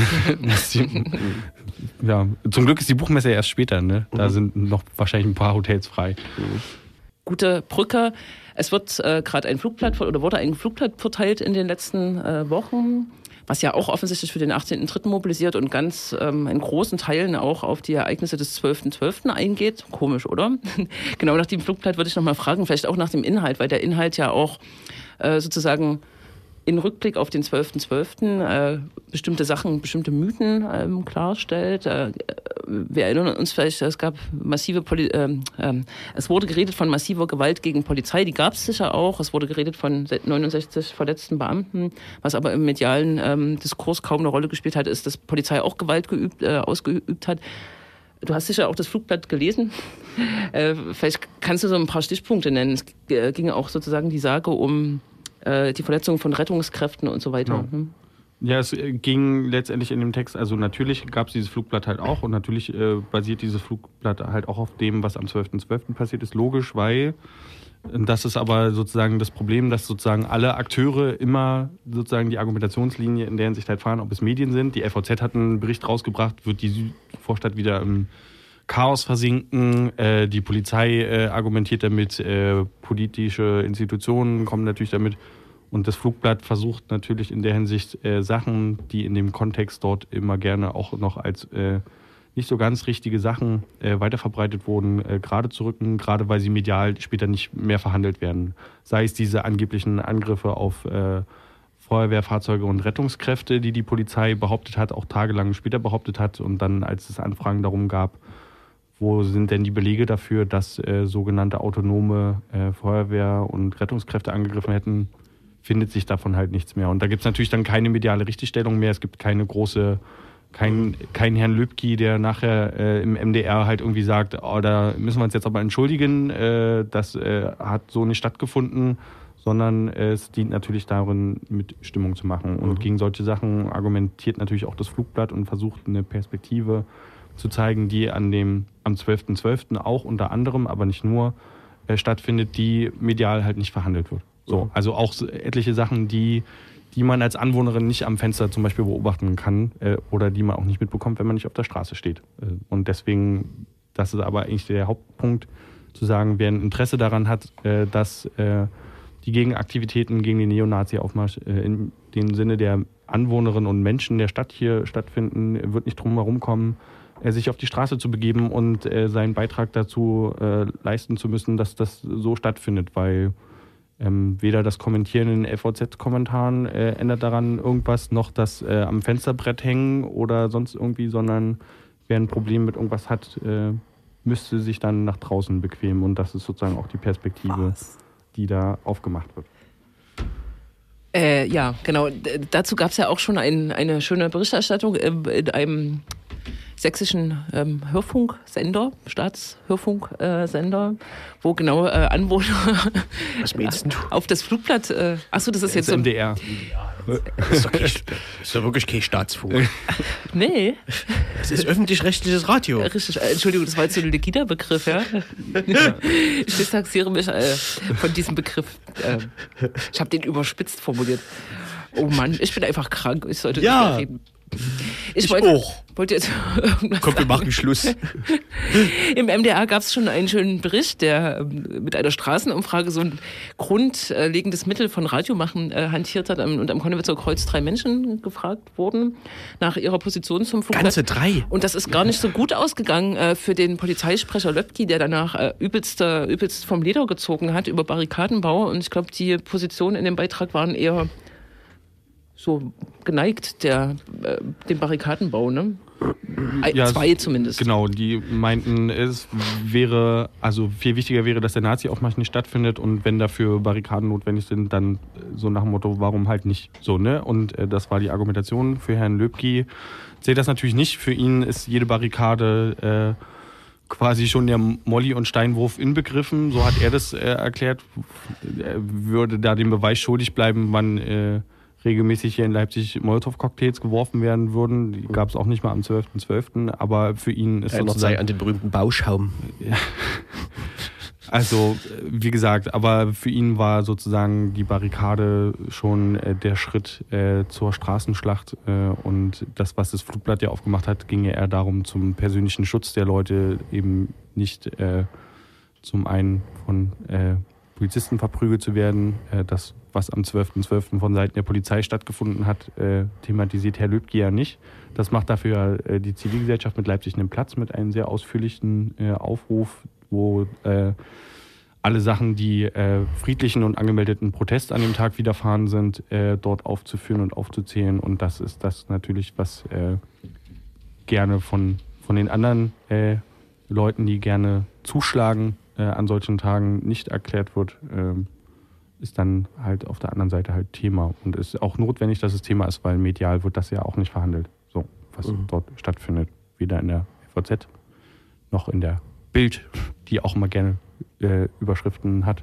ja, zum Glück ist die Buchmesse erst später, ne? Da sind noch wahrscheinlich ein paar Hotels frei. Gute Brücke. Es wird äh, gerade ein Flugblatt oder wurde ein Flugblatt verteilt in den letzten äh, Wochen, was ja auch offensichtlich für den 18.3. mobilisiert und ganz ähm, in großen Teilen auch auf die Ereignisse des 12.12. eingeht. Komisch, oder? genau nach dem Flugblatt würde ich nochmal fragen, vielleicht auch nach dem Inhalt, weil der Inhalt ja auch äh, sozusagen in Rückblick auf den 12.12. Äh, bestimmte Sachen, bestimmte Mythen ähm, klarstellt. Äh, wir erinnern uns vielleicht, es gab massive, Poli ähm, ähm, es wurde geredet von massiver Gewalt gegen Polizei, die gab es sicher auch. Es wurde geredet von 69 verletzten Beamten. Was aber im medialen ähm, Diskurs kaum eine Rolle gespielt hat, ist, dass Polizei auch Gewalt geübt, äh, ausgeübt hat. Du hast sicher auch das Flugblatt gelesen. Äh, vielleicht kannst du so ein paar Stichpunkte nennen. Es äh, ging auch sozusagen die Sage um äh, die Verletzung von Rettungskräften und so weiter. Ja. ne? Ja, es äh, ging letztendlich in dem Text, also natürlich gab es dieses Flugblatt halt auch und natürlich äh, basiert dieses Flugblatt halt auch auf dem, was am 12.12. passiert ist, logisch, weil das ist aber sozusagen das Problem, dass sozusagen alle Akteure immer sozusagen die Argumentationslinie in der Hinsicht halt fahren, ob es Medien sind. Die FVZ hat einen Bericht rausgebracht, wird die Vorstadt wieder im Chaos versinken. Äh, die Polizei äh, argumentiert damit, äh, politische Institutionen kommen natürlich damit. Und das Flugblatt versucht natürlich in der Hinsicht äh, Sachen, die in dem Kontext dort immer gerne auch noch als äh, nicht so ganz richtige Sachen äh, weiterverbreitet wurden, äh, gerade zu rücken, gerade weil sie medial später nicht mehr verhandelt werden. Sei es diese angeblichen Angriffe auf äh, Feuerwehrfahrzeuge und Rettungskräfte, die die Polizei behauptet hat, auch tagelang später behauptet hat und dann, als es Anfragen darum gab, wo sind denn die Belege dafür, dass äh, sogenannte autonome äh, Feuerwehr- und Rettungskräfte angegriffen hätten, findet sich davon halt nichts mehr. Und da gibt es natürlich dann keine mediale Richtigstellung mehr. Es gibt keine große, kein, kein Herrn Lübki, der nachher äh, im MDR halt irgendwie sagt, oh, da müssen wir uns jetzt aber entschuldigen, äh, das äh, hat so nicht stattgefunden, sondern es dient natürlich darin, mit Stimmung zu machen. Und gegen solche Sachen argumentiert natürlich auch das Flugblatt und versucht eine Perspektive zu zeigen, die an dem am 12.12. auch unter anderem, aber nicht nur, äh, stattfindet, die medial halt nicht verhandelt wird. So, also auch etliche Sachen, die, die man als Anwohnerin nicht am Fenster zum Beispiel beobachten kann äh, oder die man auch nicht mitbekommt, wenn man nicht auf der Straße steht. Äh, und deswegen, das ist aber eigentlich der Hauptpunkt, zu sagen, wer ein Interesse daran hat, äh, dass äh, die Gegenaktivitäten gegen den Neonazi-Aufmarsch äh, in dem Sinne der Anwohnerinnen und Menschen der Stadt hier stattfinden, wird nicht drum herum kommen, äh, sich auf die Straße zu begeben und seinen Beitrag dazu leisten zu müssen, dass das so stattfindet, weil ähm, weder das Kommentieren in den LVZ-Kommentaren äh, ändert daran irgendwas, noch das äh, am Fensterbrett hängen oder sonst irgendwie, sondern wer ein Problem mit irgendwas hat, äh, müsste sich dann nach draußen bequemen und das ist sozusagen auch die Perspektive, die da aufgemacht wird. Äh, ja, genau. D dazu gab es ja auch schon ein, eine schöne Berichterstattung äh, in einem sächsischen ähm, Hörfunksender, Staatshörfunksender, wo genau äh, Anwohner Was meinst du? auf das Flugblatt. Äh, achso, das ist jetzt Das so. MDR. Das ist, doch kein, das ist ja wirklich kein Staatsfunk. Nee, Das ist öffentlich-rechtliches Radio. richtig. Äh, Entschuldigung, das war jetzt so ein Legida-Begriff, ja? ich distanziere mich äh, von diesem Begriff. Äh, ich habe den überspitzt formuliert. Oh Mann, ich bin einfach krank. Ich sollte Ja. nicht mehr reden. Ich, Ich wollte, auch. wollte jetzt irgendwas Komm, wir sagen. machen Schluss. Im MDR gab es schon einen schönen Bericht, der ähm, mit einer Straßenumfrage so ein grundlegendes Mittel von Radiomachen äh, hantiert hat. Und am Konnewitzer Kreuz drei Menschen gefragt wurden nach ihrer Position zum Flugplatz. Ganze drei. Und das ist gar nicht so gut ausgegangen äh, für den Polizeisprecher Löpki, der danach äh, übelst, äh, übelst vom Leder gezogen hat über Barrikadenbau. Und ich glaube, die Positionen in dem Beitrag waren eher so geneigt der, äh, dem Barrikadenbau, ne? Ja, Zwei zumindest. Genau, die meinten, es wäre, also viel wichtiger wäre, dass der Nazi-Aufmarsch nicht stattfindet und wenn dafür Barrikaden notwendig sind, dann äh, so nach dem Motto, warum halt nicht so, ne? Und äh, das war die Argumentation für Herrn Löbki. Zählt das natürlich nicht. Für ihn ist jede Barrikade äh, quasi schon der Molly- und Steinwurf inbegriffen. So hat er das äh, erklärt. Er würde da dem Beweis schuldig bleiben, wann äh, regelmäßig hier in Leipzig Molotow-Cocktails geworfen werden würden. Die gab es auch nicht mal am 12.12., aber für ihn ist Erinnert sei an den berühmten Bauschaum. Also, äh, wie gesagt, aber für ihn war sozusagen die Barrikade schon äh, der Schritt äh, zur Straßenschlacht. Äh, und das, was das Flugblatt ja aufgemacht hat, ging ja eher darum, zum persönlichen Schutz der Leute eben nicht äh, zum einen von äh, Polizisten verprügelt zu werden. Äh, das, was am 12.12. von Seiten der Polizei stattgefunden hat, äh, thematisiert Herr Löbke ja nicht. Das macht dafür äh, die Zivilgesellschaft mit Leipzig einen Platz mit einem sehr ausführlichen Aufruf, wo alle Sachen, die friedlichen und angemeldeten Protest an dem Tag widerfahren sind, dort aufzuführen und aufzuzählen. Und das ist das natürlich, was gerne von, von den anderen Leuten, die gerne zuschlagen, äh, an solchen Tagen nicht erklärt wird, ähm, ist dann halt auf der anderen Seite halt Thema. Und ist auch notwendig, dass es Thema ist, weil medial wird das ja auch nicht verhandelt. So, was dort stattfindet. Weder in der FVZ noch in der Bild, die auch immer gerne äh, Überschriften hat.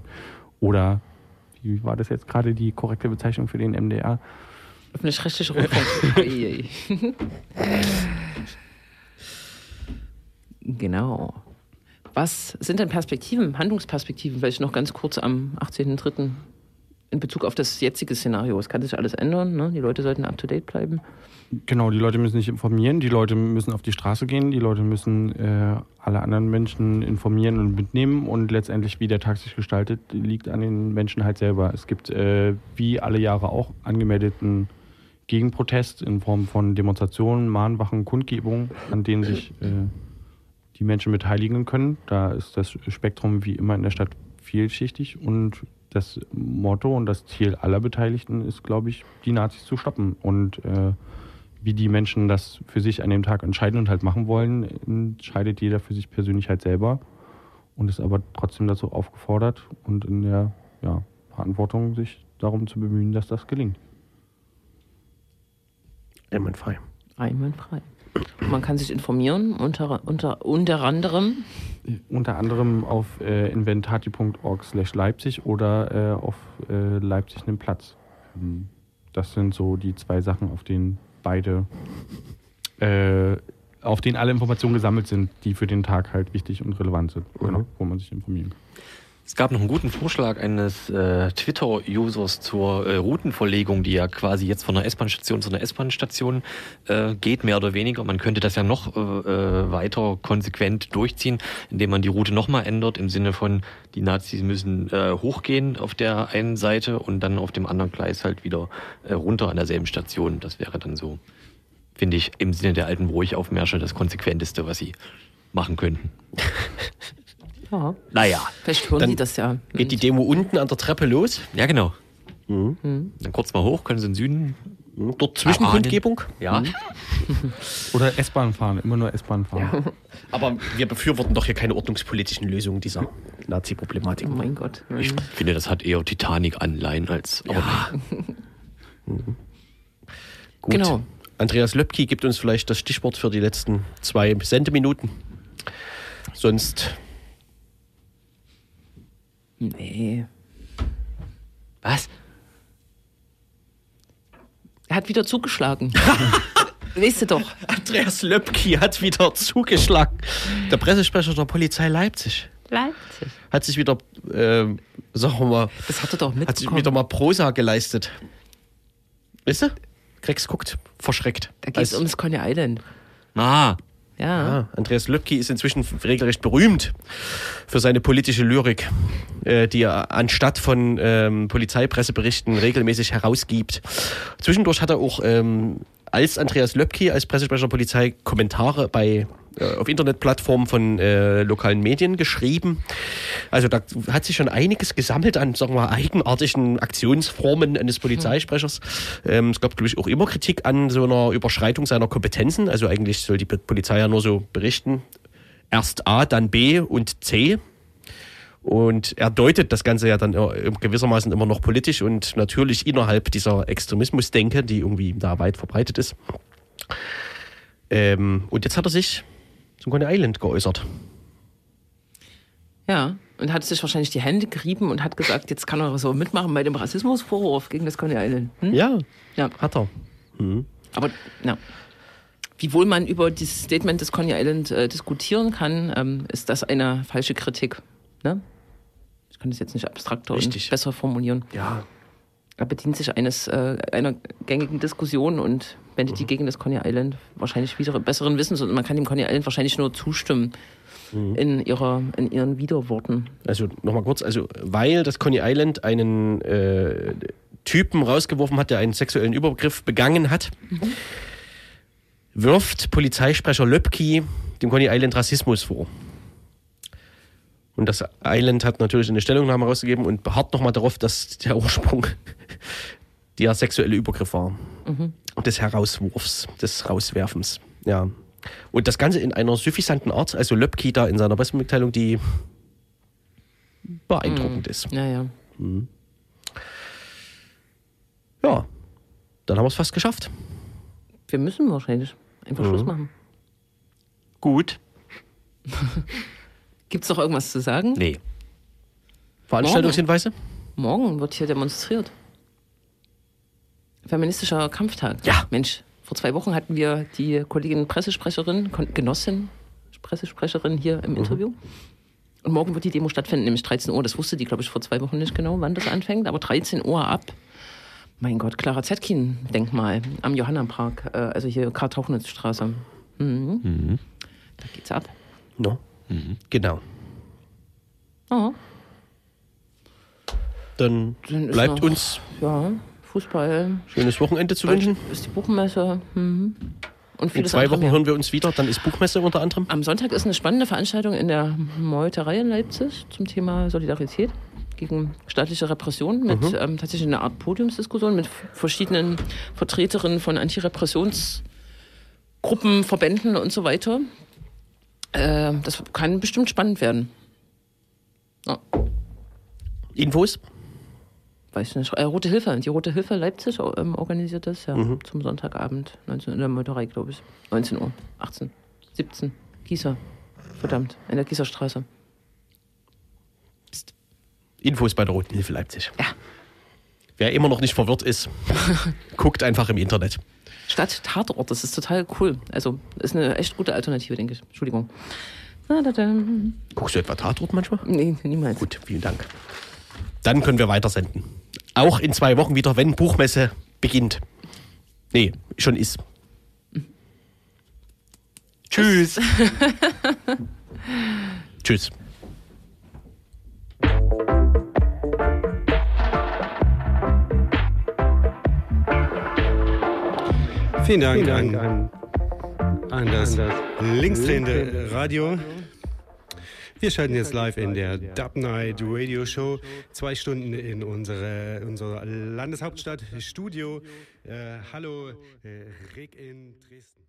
Oder, wie war das jetzt gerade die korrekte Bezeichnung für den MDR? Öffentlich-rechtliche Rundfunk. Genau. Was sind denn Perspektiven, Handlungsperspektiven, vielleicht noch ganz kurz am 18.03. in Bezug auf das jetzige Szenario? Es kann sich alles ändern, ne? die Leute sollten up-to-date bleiben. Genau, die Leute müssen sich informieren, die Leute müssen auf die Straße gehen, die Leute müssen äh, alle anderen Menschen informieren und mitnehmen und letztendlich, wie der Tag sich gestaltet, liegt an den Menschen halt selber. Es gibt äh, wie alle Jahre auch angemeldeten Gegenprotest in Form von Demonstrationen, Mahnwachen, Kundgebungen, an denen sich äh, die Menschen beteiligen können. Da ist das Spektrum wie immer in der Stadt vielschichtig und das Motto und das Ziel aller Beteiligten ist, glaube ich, die Nazis zu stoppen. Und äh, wie die Menschen das für sich an dem Tag entscheiden und halt machen wollen, entscheidet jeder für sich persönlich halt selber und ist aber trotzdem dazu aufgefordert und in der ja, Verantwortung, sich darum zu bemühen, dass das gelingt. Einwandfrei. Einwandfrei. Man kann sich informieren, unter, unter, unter anderem. Unter anderem auf äh, inventati.org slash Leipzig oder äh, auf äh, Leipzig einen Platz. Ähm, Das sind so die zwei Sachen, auf denen beide, äh, auf denen alle Informationen gesammelt sind, die für den Tag halt wichtig und relevant sind, genau, wo man sich informieren kann. Es gab noch einen guten Vorschlag eines äh, Twitter-Users zur äh, Routenverlegung, die ja quasi jetzt von einer S-Bahn-Station zu einer S-Bahn-Station äh, geht, mehr oder weniger. Man könnte das ja noch äh, äh, weiter konsequent durchziehen, indem man die Route nochmal ändert, im Sinne von, die Nazis müssen äh, hochgehen auf der einen Seite und dann auf dem anderen Gleis halt wieder runter an derselben Station. Das wäre dann so, finde ich, im Sinne der alten Ruhigaufmärsche das Konsequenteste, was sie machen könnten. Ja, Naja, vielleicht hören Dann die das ja. Geht die Demo unten an der Treppe los? ja genau. Dann kurz mal hoch, können sie in den Süden Hm, Dort Zwischenkundgebung. Ja. Oder S-Bahn fahren, immer nur S-Bahn fahren. Aber wir befürworten doch hier keine ordnungspolitischen Lösungen dieser Nazi-Problematik. Oh mein Gott. Ich finde, das hat eher Titanic-Anleihen als. Aber Gut. Genau. Andreas Löpki gibt uns vielleicht das Stichwort für die letzten zwei Sendeminuten. Sonst Nee. Was? Er hat wieder zugeschlagen. weißt du doch. Andreas Löpki hat wieder zugeschlagen. Der Pressesprecher der Polizei Leipzig Leipzig. hat sich wieder, ähm, sagen wir mal, Das hat er doch hat sich mitbekommen. wieder mal Prosa geleistet. Weißt du? Grex guckt, verschreckt. da geht es ums Coney Island. Ah, Ja. Andreas Löpki ist inzwischen regelrecht berühmt für seine politische Lyrik, äh, die er anstatt von ähm, Polizeipresseberichten regelmäßig herausgibt. Zwischendurch hat er auch ähm, als Andreas Löpki, als Pressesprecher der Polizei, Kommentare bei auf Internetplattformen von äh, lokalen Medien geschrieben. Also da hat sich schon einiges gesammelt an, sagen wir, eigenartigen Aktionsformen eines Polizeisprechers. Ähm, es gab, glaube ich, auch immer Kritik an so einer Überschreitung seiner Kompetenzen. Also eigentlich soll die Polizei ja nur so berichten. Erst A, dann B und C. Und er deutet das Ganze ja dann äh, gewissermaßen immer noch politisch und natürlich innerhalb dieser Extremismusdenke, die irgendwie da weit verbreitet ist. Ähm, und jetzt hat er sich zum Coney Island geäußert. Ja. Und hat sich wahrscheinlich die Hände gerieben und hat gesagt, jetzt kann er so mitmachen bei dem Rassismusvorwurf gegen das Coney Island. Hm? Ja, Ja. hat er. Aber ja. Wiewohl man über dieses Statement des Coney Island äh, diskutieren kann, ähm, ist das eine falsche Kritik. Ne? Ich kann das jetzt nicht abstrakter Richtig. und besser formulieren. Ja, Er bedient sich eines äh, einer gängigen Diskussion und wendet die gegen das Coney Island wahrscheinlich wieder besseren Wissens und man kann dem Coney Island wahrscheinlich nur zustimmen in ihrer in ihren Widerworten. also nochmal kurz, also weil das Coney Island einen äh, Typen rausgeworfen hat, der einen sexuellen Übergriff begangen hat, wirft Polizeisprecher Löpki dem Coney Island Rassismus vor. Und das Island hat natürlich eine Stellungnahme rausgegeben und beharrt nochmal darauf, dass der Ursprung der sexuelle Übergriff war. Des Herauswurfs, des Rauswerfens. Ja. Und das Ganze in einer suffisanten Art, also Löpki da in seiner Pressemitteilung, die beeindruckend ist. Ja, ja. Ja, dann haben wir es fast geschafft. Wir müssen wahrscheinlich einfach Schluss machen. gut. Gibt es noch irgendwas zu sagen? Nee. Veranstaltungshinweise? Morgen wird hier demonstriert. Feministischer Kampftag. Ja. Mensch, vor zwei Wochen hatten wir die Kollegin Pressesprecherin, Genossin, Pressesprecherin hier im Interview. Und morgen wird die Demo stattfinden, nämlich 13 Uhr. Das wusste die, glaube ich, vor zwei Wochen nicht genau, wann das anfängt. Aber 13 Uhr ab. Mein Gott, Clara Zetkin-Denkmal am Johannenpark, äh, also hier Karl-Tauchnitz-Straße. Mhm. Da geht's ab. No. Genau. Oh, Dann Dann bleibt noch- uns ja, Fußball, schönes Wochenende zu wünschen. ist die Buchmesse. Mhm. Und In zwei Wochen mehr. hören wir uns wieder. Dann ist Buchmesse unter anderem. Am Sonntag ist eine spannende Veranstaltung in der Meuterei in Leipzig zum Thema Solidarität gegen staatliche Repression mit Mhm. ähm, tatsächlich einer Art Podiumsdiskussion mit verschiedenen Vertreterinnen von Antirepressionsgruppen, Verbänden und so weiter. Äh, das kann bestimmt spannend werden. Ja, Infos? Weiß ich nicht. Äh, Rote Hilfe, die Rote Hilfe Leipzig ähm, organisiert das ja Mhm. zum Sonntagabend, 19 in der Meuterei, glaube ich. 19 Uhr, 18, 17, Gießer. Verdammt, in der Gießerstraße. Infos bei der Roten Hilfe Leipzig. Ja. Wer immer noch nicht verwirrt ist, guckt einfach im Internet. Stadt Tatort, das ist total cool. Also ist eine echt gute Alternative, denke ich. Entschuldigung. Da, da, da. Guckst du etwa Tatort manchmal? Nee, niemals. Gut, vielen Dank. Dann können wir weitersenden. Auch in zwei Wochen wieder, wenn Buchmesse beginnt. Nee, schon ist. Tschüss. Tschüss. Vielen Dank, an, an, das linksdrehende Radio. Wir schalten jetzt live in der Dub Night Radio Show. Zwei Stunden in unsere, unserer Landeshauptstadt Studio. Äh, hallo, äh, Rick in Dresden.